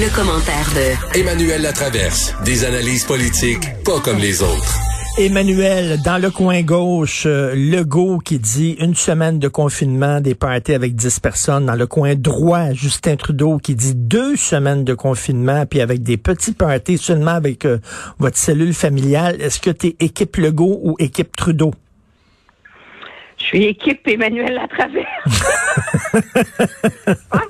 Le commentaire de Emmanuel Latraverse. Des analyses politiques pas comme les autres. Emmanuel, dans le coin gauche, euh, Legault qui dit une semaine de confinement, des parties avec 10 personnes. Dans le coin droit, Justin Trudeau qui dit deux semaines de confinement, puis avec des petits parties seulement avec euh, votre cellule familiale. Est-ce que tu es équipe Legault ou équipe Trudeau? Je suis équipe Emmanuel Latraverse.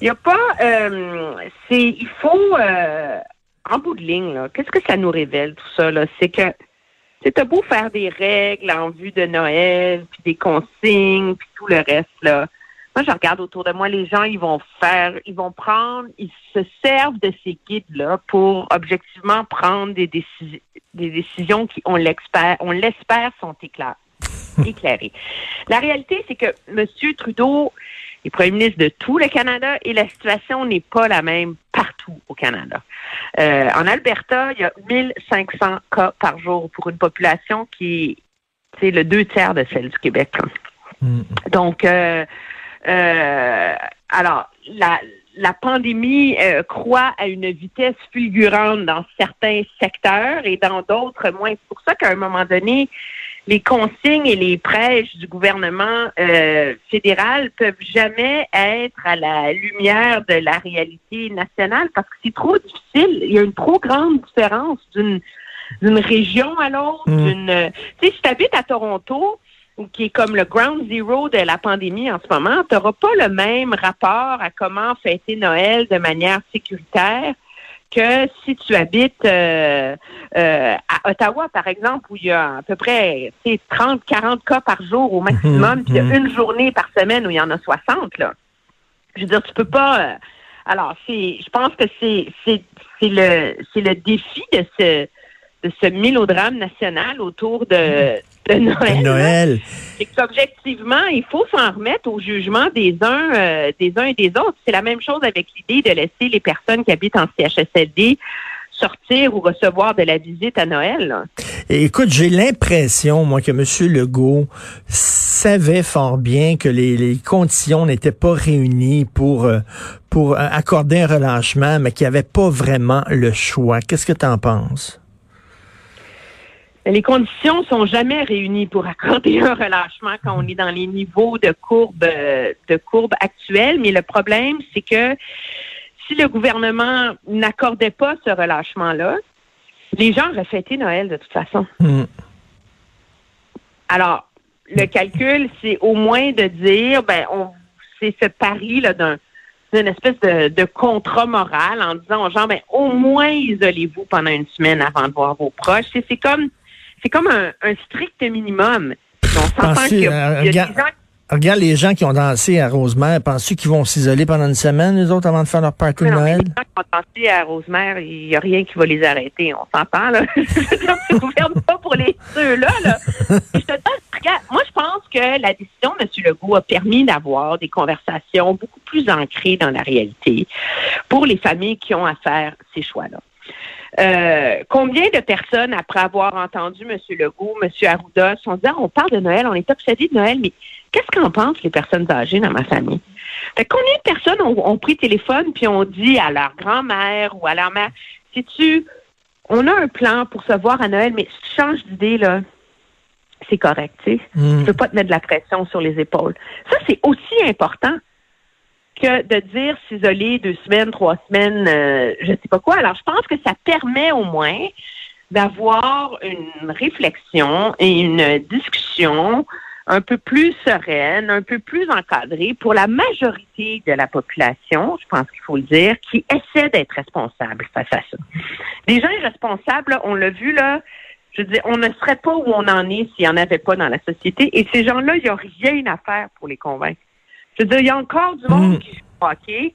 Il y a pas, euh, c'est, il faut, euh, en bout de ligne, là, qu'est-ce que ça nous révèle tout ça là? C'est que c'est beau faire des règles en vue de Noël, puis des consignes, puis tout le reste là. Moi, je regarde autour de moi, les gens, ils vont faire, ils vont prendre, ils se servent de ces guides-là pour objectivement prendre des, décisions, des décisions qui, on l'espère, on l'espère, sont éclairées. La réalité, c'est que M. Trudeau, est premier ministre de tout le Canada et la situation n'est pas la même partout au Canada. Euh, en Alberta, il y a 1500 cas par jour pour une population qui c'est le deux tiers de celle du Québec. Mm. Donc, euh, euh, alors, la, la pandémie croît à une vitesse fulgurante dans certains secteurs et dans d'autres moins. C'est pour ça qu'à un moment donné, les consignes et les prêches du gouvernement euh, fédéral peuvent jamais être à la lumière de la réalité nationale parce que c'est trop difficile. Il y a une trop grande différence d'une d'une région à l'autre. Mm. D'une, tu sais, si tu habites à Toronto, qui est comme le ground zero de la pandémie en ce moment, tu n'auras pas le même rapport à comment fêter Noël de manière sécuritaire que si tu habites euh, euh, à Ottawa, par exemple, où il y a à peu près 30, 40 cas par jour au maximum, mhm, puis il y a mhm. une journée par semaine où il y en a 60, là. Je veux dire, tu peux pas. Euh, alors, c'est, je pense que c'est, c'est, c'est le, c'est le défi de ce, de ce mélodrame national autour de, de Noël. Noël. C'est qu'objectivement, il faut s'en remettre au jugement des uns, euh, des uns et des autres. C'est la même chose avec l'idée de laisser les personnes qui habitent en CHSLD sortir ou recevoir de la visite à Noël. écoute, j'ai l'impression, moi, que M. Legault savait fort bien que les, les conditions n'étaient pas réunies pour, euh, pour accorder un relâchement, mais qu'il n'y avait pas vraiment le choix. Qu'est-ce que tu en penses? Les conditions sont jamais réunies pour accorder un relâchement quand on est dans les niveaux de courbe de courbe actuels, mais le problème c'est que si le gouvernement n'accordait pas ce relâchement-là, les gens auraient fêté Noël de toute façon. Hmm. Alors, le calcul, c'est au moins de dire, ben, on, c'est ce pari là d'un d'une espèce de, de, contrat moral en disant aux gens, ben, au moins isolez-vous pendant une semaine avant de voir vos proches. C'est comme c'est comme un, strict minimum. On s'entend qu'il y a, des gens Regarde les gens qui ont dansé à Rosemère. Penses-tu qu'ils vont s'isoler pendant une semaine, les autres, avant de faire leur party de Noël? Les gens qui ont dansé à Rosemère, il n'y a rien qui va les arrêter. On s'entend, là. ne gouverne pas pour les ceux-là, là. je te regarde, moi, je pense que la décision de M. Legault a permis d'avoir des conversations beaucoup plus ancrées dans la réalité pour les familles qui ont à faire ces choix-là. Euh, combien de personnes, après avoir entendu M. Legault, M. Arruda, sont dit, ah, on parle de Noël, on est obsédé de Noël, mais qu'est-ce qu'en pensent les personnes âgées dans ma famille? Fait combien de personnes ont, pris téléphone puis ont dit à leur grand-mère ou à leur mère, si tu, on a un plan pour se voir à Noël, mais si tu changes d'idée, là, c'est correct, tu sais. Mm. peux pas te mettre de la pression sur les épaules. Ça, c'est aussi important que de dire s'isoler deux semaines, trois semaines, euh, je sais pas quoi. Alors, je pense que ça permet au moins d'avoir une réflexion et une discussion un peu plus sereine, un peu plus encadrée pour la majorité de la population, je pense qu'il faut le dire, qui essaie d'être responsable face à ça. Les gens irresponsables, on l'a vu là, je dis, on ne serait pas où on en est s'il n'y en avait pas dans la société. Et ces gens-là, il n'y a rien à faire pour les convaincre. Je veux dire, il y a encore du monde mm. qui joue hockey.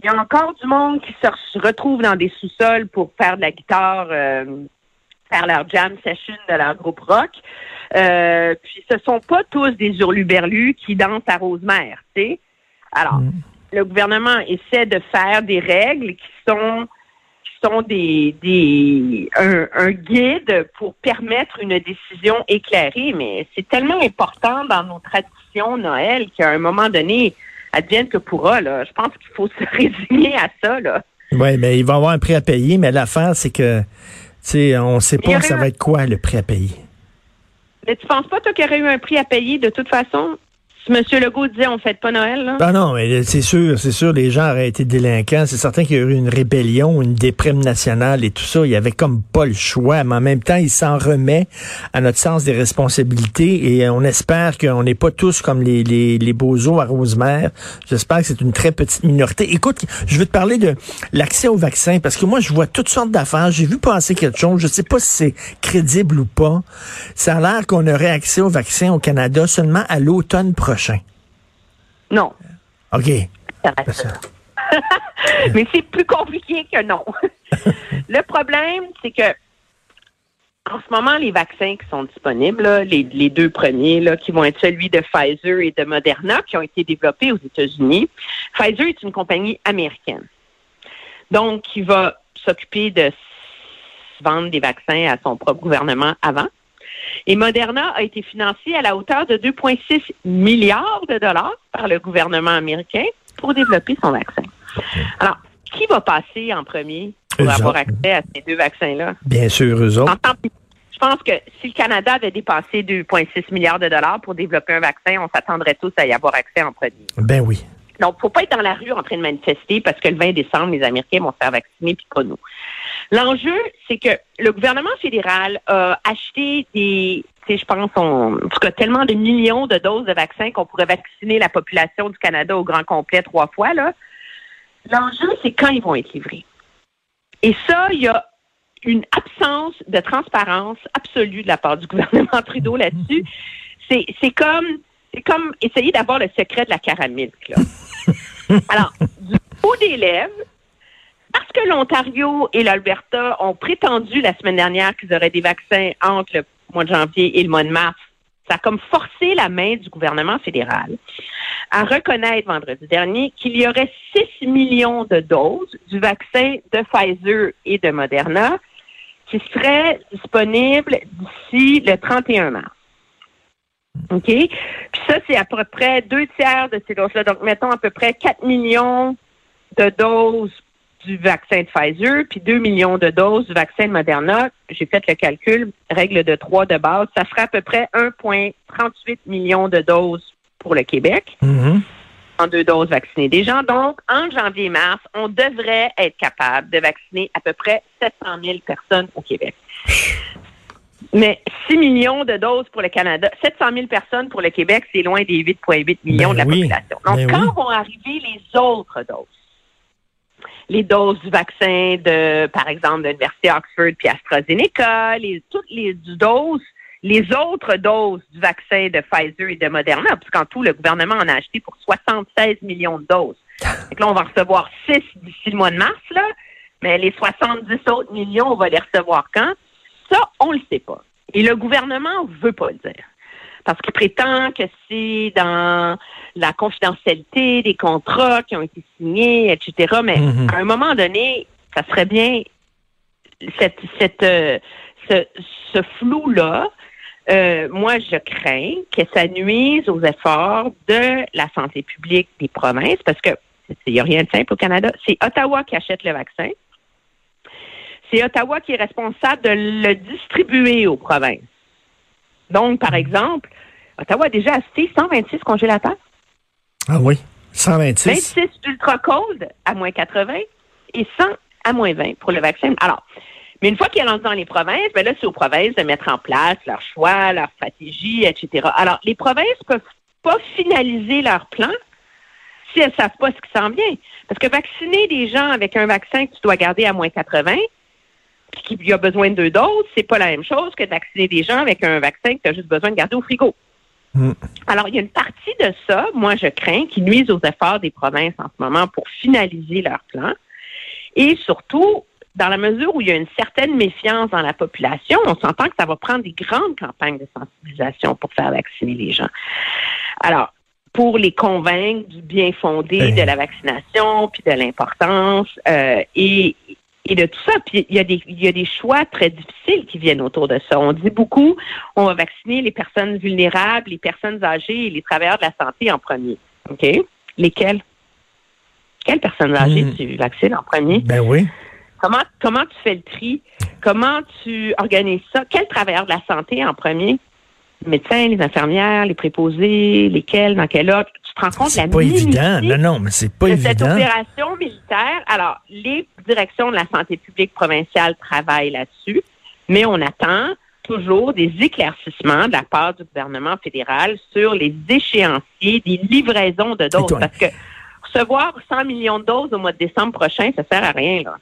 Il y a encore du monde qui se retrouve dans des sous-sols pour faire de la guitare, euh, faire leur jam session de leur groupe rock. Euh, puis ce sont pas tous des hurluberlus qui dansent à Rosemère, tu sais. Alors, mm. le gouvernement essaie de faire des règles qui sont sont des, des un, un guide pour permettre une décision éclairée, mais c'est tellement important dans nos traditions Noël qu'à un moment donné, advienne que pourra. Là. Je pense qu'il faut se résigner à ça. Là. Oui, mais il va y avoir un prix à payer, mais l'affaire, c'est que, tu sais, on ne sait pas ça va être quoi le prix à payer. Mais tu penses pas, toi, qu'il y aurait eu un prix à payer de toute façon? M. Legault disait on fête pas Noël, là? Ben non, mais c'est sûr, c'est sûr, les gens auraient été délinquants. C'est certain qu'il y aurait eu une rébellion, une déprime nationale et tout ça. Il y avait comme pas le choix, mais en même temps, il s'en remet à notre sens des responsabilités et on espère qu'on n'est pas tous comme les, les, les à Rosemère. J'espère que c'est une très petite minorité. Écoute, je veux te parler de l'accès au vaccin parce que moi, je vois toutes sortes d'affaires. J'ai vu passer quelque chose. Je sais pas si c'est crédible ou pas. Ça a l'air qu'on aurait accès au vaccin au Canada seulement à l'automne prochain. Non. OK. Mais c'est plus compliqué que non. le problème, c'est que en ce moment, les vaccins qui sont disponibles, les, deux premiers, là, qui vont être celui de Pfizer et de Moderna, qui ont été développés aux États-Unis. Pfizer est une compagnie américaine. Donc, qui va s'occuper de vendre des vaccins à son propre gouvernement avant. Et Moderna a été financé à la hauteur de 2,6 milliards de dollars par le gouvernement américain pour développer son vaccin. Alors, qui va passer en premier pour avoir accès à ces deux vaccins-là? Bien sûr, eux autres. Je pense que si le Canada avait dépassé 2,6 milliards de dollars pour développer un vaccin, on s'attendrait tous à y avoir accès en premier. Ben oui. Donc, faut pas être dans la rue en train de manifester parce que le 20 décembre, les Américains vont se faire vacciner puis pas nous. L'enjeu, c'est que le gouvernement fédéral a acheté des, je pense, on, en tout cas, tellement de millions de doses de vaccins qu'on pourrait vacciner la population du Canada au grand complet trois fois, là. L'enjeu, c'est quand ils vont être livrés. Et ça, il y a une absence de transparence absolue de la part du gouvernement Trudeau là-dessus. C'est comme, c'est comme essayer d'avoir le secret de la caramel. Là. Alors, du haut des lèvres, que l'Ontario et l'Alberta ont prétendu la semaine dernière qu'ils auraient des vaccins entre le mois de janvier et le mois de mars, ça a comme forcé la main du gouvernement fédéral à reconnaître vendredi dernier qu'il y aurait 6 millions de doses du vaccin de Pfizer et de Moderna qui seraient disponibles d'ici le 31 mars. OK? Puis ça, c'est à peu près deux tiers de ces doses-là. Donc, mettons à peu près 4 millions de doses du vaccin de Pfizer, puis 2 millions de doses du vaccin de Moderna. J'ai fait le calcul, règle de 3 de base. Ça ferait à peu près 1,38 millions de doses pour le Québec. Mm-hmm. En deux doses vaccinées des gens. Donc, en janvier et mars, on devrait être capable de vacciner à peu près 700 000 personnes au Québec. Mais 6 millions de doses pour le Canada, 700 000 personnes pour le Québec, c'est loin des 8,8 millions ben de la population. Donc, ben quand vont arriver les autres doses, les doses du vaccin de, par exemple, de l'Université Oxford puis AstraZeneca, les, toutes les doses, les autres doses du vaccin de Pfizer et de Moderna, puisqu'en tout, le gouvernement en a acheté pour 76 millions de doses. Donc là, on va recevoir 6 d'ici le mois de mars, là, mais les 70 autres millions, on va les recevoir quand? Ça, on le sait pas. Et le gouvernement veut pas le dire. Parce qu'il prétend que c'est dans la confidentialité des contrats qui ont été signés, etc. Mais Mhm. à un moment donné, ça serait bien cette, cette, euh, ce, ce flou-là. euh, moi, je crains que ça nuise aux efforts de la santé publique des provinces parce que il n'y a rien de simple au Canada. C'est Ottawa qui achète le vaccin. C'est Ottawa qui est responsable de le distribuer aux provinces. Donc, par exemple, Ottawa a déjà acheté 126 congélateurs. Ah oui, 126. 26 ultra cold à moins 80 et 100 à moins 20 pour le vaccin. Alors, mais une fois qu'il est lancé dans les provinces, ben là, c'est aux provinces de mettre en place leur choix, leur stratégie, etc. Alors, les provinces peuvent pas finaliser leur plan si elles savent pas ce qui s'en vient. Parce que vacciner des gens avec un vaccin que tu dois garder à moins 80, puis qu'il y a besoin de deux doses, c'est pas la même chose que de vacciner des gens avec un vaccin que tu as juste besoin de garder au frigo. Mm. Alors, il y a une partie de ça, moi, je crains, qui nuise aux efforts des provinces en ce moment pour finaliser leur plan. Et surtout, dans la mesure où il y a une certaine méfiance dans la population, on s'entend que ça va prendre des grandes campagnes de sensibilisation pour faire vacciner les gens. Alors, pour les convaincre du bien fondé de la vaccination, puis de l'importance, euh, et, et de tout ça. Puis il y, a des, il y a des choix très difficiles qui viennent autour de ça. On dit beaucoup, on va vacciner les personnes vulnérables, les personnes âgées et les travailleurs de la santé en premier. OK? Lesquelles? Quelles personnes âgées Hmm. tu vaccines en premier? Ben oui. Comment, comment tu fais le tri? Comment tu organises ça? Quels travailleurs de la santé en premier? Les médecins, les infirmières, les préposés, lesquels, dans quel ordre? Te rends compte la C'est pas évident. Non, non, mais c'est pas de cette évident. opération militaire. Alors, les directions de la santé publique provinciale travaillent là-dessus, mais on attend toujours des éclaircissements de la part du gouvernement fédéral sur les échéanciers des livraisons de doses. Parce que recevoir 100 millions de doses au mois de décembre prochain, ça sert à rien, là.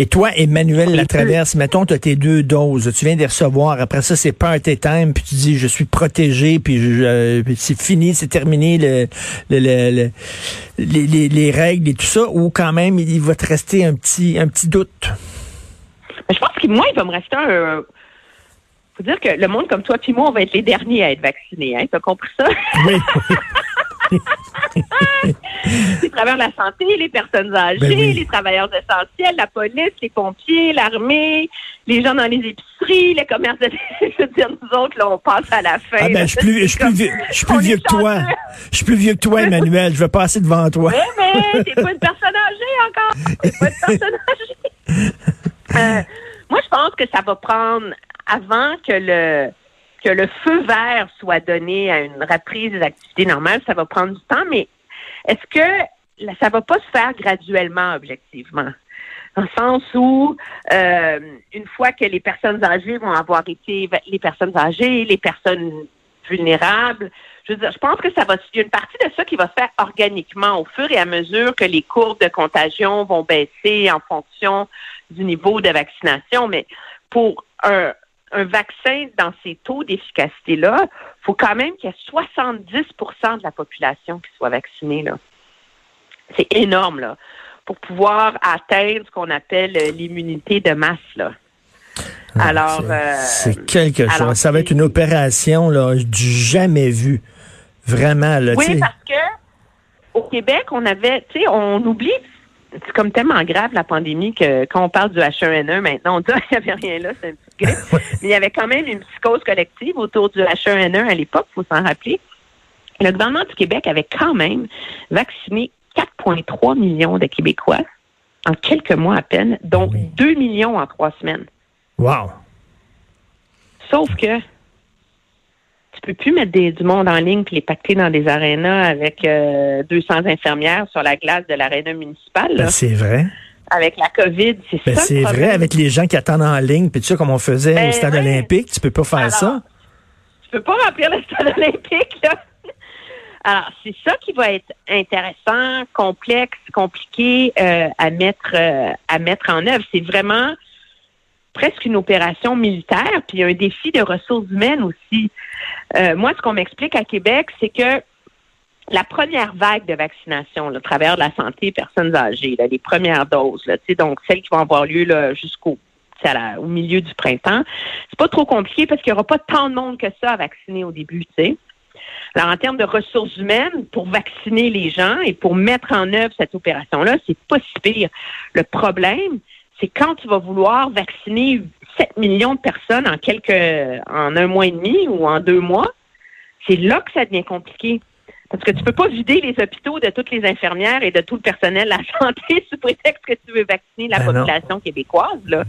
Et toi, Emmanuel Latraverse, mettons, tu as tes deux doses, tu viens de les recevoir. Après ça, c'est party time, puis tu dis, je suis protégé, puis, euh, c'est fini, c'est terminé le, le- le- le- les, les- les règles et tout ça, ou quand même, il, va te rester un petit, un petit doute? Mais je pense que moi, il va me rester un. faut dire que le monde comme toi puis moi, on va être les derniers à être vaccinés. Hein? T'as compris ça? Oui, les travailleurs de la santé, les personnes âgées, Ben oui. les travailleurs essentiels, la police, les pompiers, l'armée, les gens dans les épiceries, les commerces de... Je veux dire, nous autres, là, on passe à la fin. Ah ben, je suis plus, je suis plus vieux, je plus vieux que toi. Je suis plus vieux que toi, Emmanuel. Je vais passer devant toi. Mais, mais, t'es pas une personne âgée encore. T'es pas une personne âgée. Euh, moi, je pense que ça va prendre avant que le que le feu vert soit donné à une reprise des activités normales, ça va prendre du temps, mais est-ce que ça va pas se faire graduellement, objectivement? Dans le sens où, euh, une fois que les personnes âgées vont avoir été, les personnes âgées, les personnes vulnérables, je veux dire, je pense que ça va, il y a une partie de ça qui va se faire organiquement au fur et à mesure que les courbes de contagion vont baisser en fonction du niveau de vaccination. Mais pour un, un vaccin dans ces taux d'efficacité-là, il faut quand même qu'il y ait 70% de la population qui soit vaccinée. Là. C'est énorme, là, pour pouvoir atteindre ce qu'on appelle euh, l'immunité de masse. Là. Alors, C'est- euh, quelque chose. ça va être une opération là, du jamais vu. Vraiment, là, Oui, parce que au Québec, on avait, tu sais, on oublie, c'est comme tellement grave la pandémie que quand on parle du H1N1 maintenant, on dit Ah, il n'y avait rien là, c'est un petit grippe. Mais il y avait quand même une psychose collective autour du H1N1 à l'époque, il faut s'en rappeler. Le gouvernement du Québec avait quand même vacciné 4,3 millions de Québécois en quelques mois à peine, dont Oui. 2 millions en trois semaines. Wow. Sauf que tu peux plus mettre des- du monde en ligne puis les pacter dans des arénas avec euh, 200 infirmières sur la glace de l'aréna municipale. Ben, c'est vrai. avec la COVID, c'est Ben, ça c'est vrai, avec les gens qui attendent en ligne, puis tu sais, comme on faisait Ben au stade ouais. olympique, tu peux pas faire Alors, ça. Tu peux pas remplir le stade olympique, là. Alors, c'est ça qui va être intéressant, complexe, compliqué euh, à mettre euh, à mettre en œuvre. C'est vraiment presque une opération militaire, puis un défi de ressources humaines aussi. Euh, moi, ce qu'on m'explique à Québec, c'est que la première vague de vaccination, à travers de la santé, personnes âgées, les premières doses, donc celles qui vont avoir lieu jusqu'au milieu du printemps, c'est pas trop compliqué parce qu'il n'y aura pas tant de monde que ça à vacciner au début. Alors, en termes de ressources humaines, pour vacciner les gens et pour mettre en œuvre cette opération-là, c'est pas si pire. Le problème, c'est quand tu vas vouloir vacciner 7 millions de personnes en quelques, en un mois et demi ou en deux mois, c'est là que ça devient compliqué. Parce que tu peux pas vider les hôpitaux de toutes les infirmières et de tout le personnel de la santé sous prétexte que tu veux vacciner la Ben non. population québécoise, là.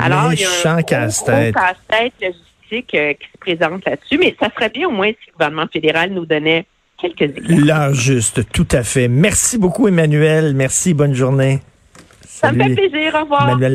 Alors, il y a un casse-tête. logistique euh, qui se présente là-dessus. Mais ça serait bien au moins si le gouvernement fédéral nous donnait quelques exemples. L'heure juste, tout à fait. Merci beaucoup, Emmanuel. Merci, bonne journée. Ça me fait plaisir. Au revoir. Emmanuel.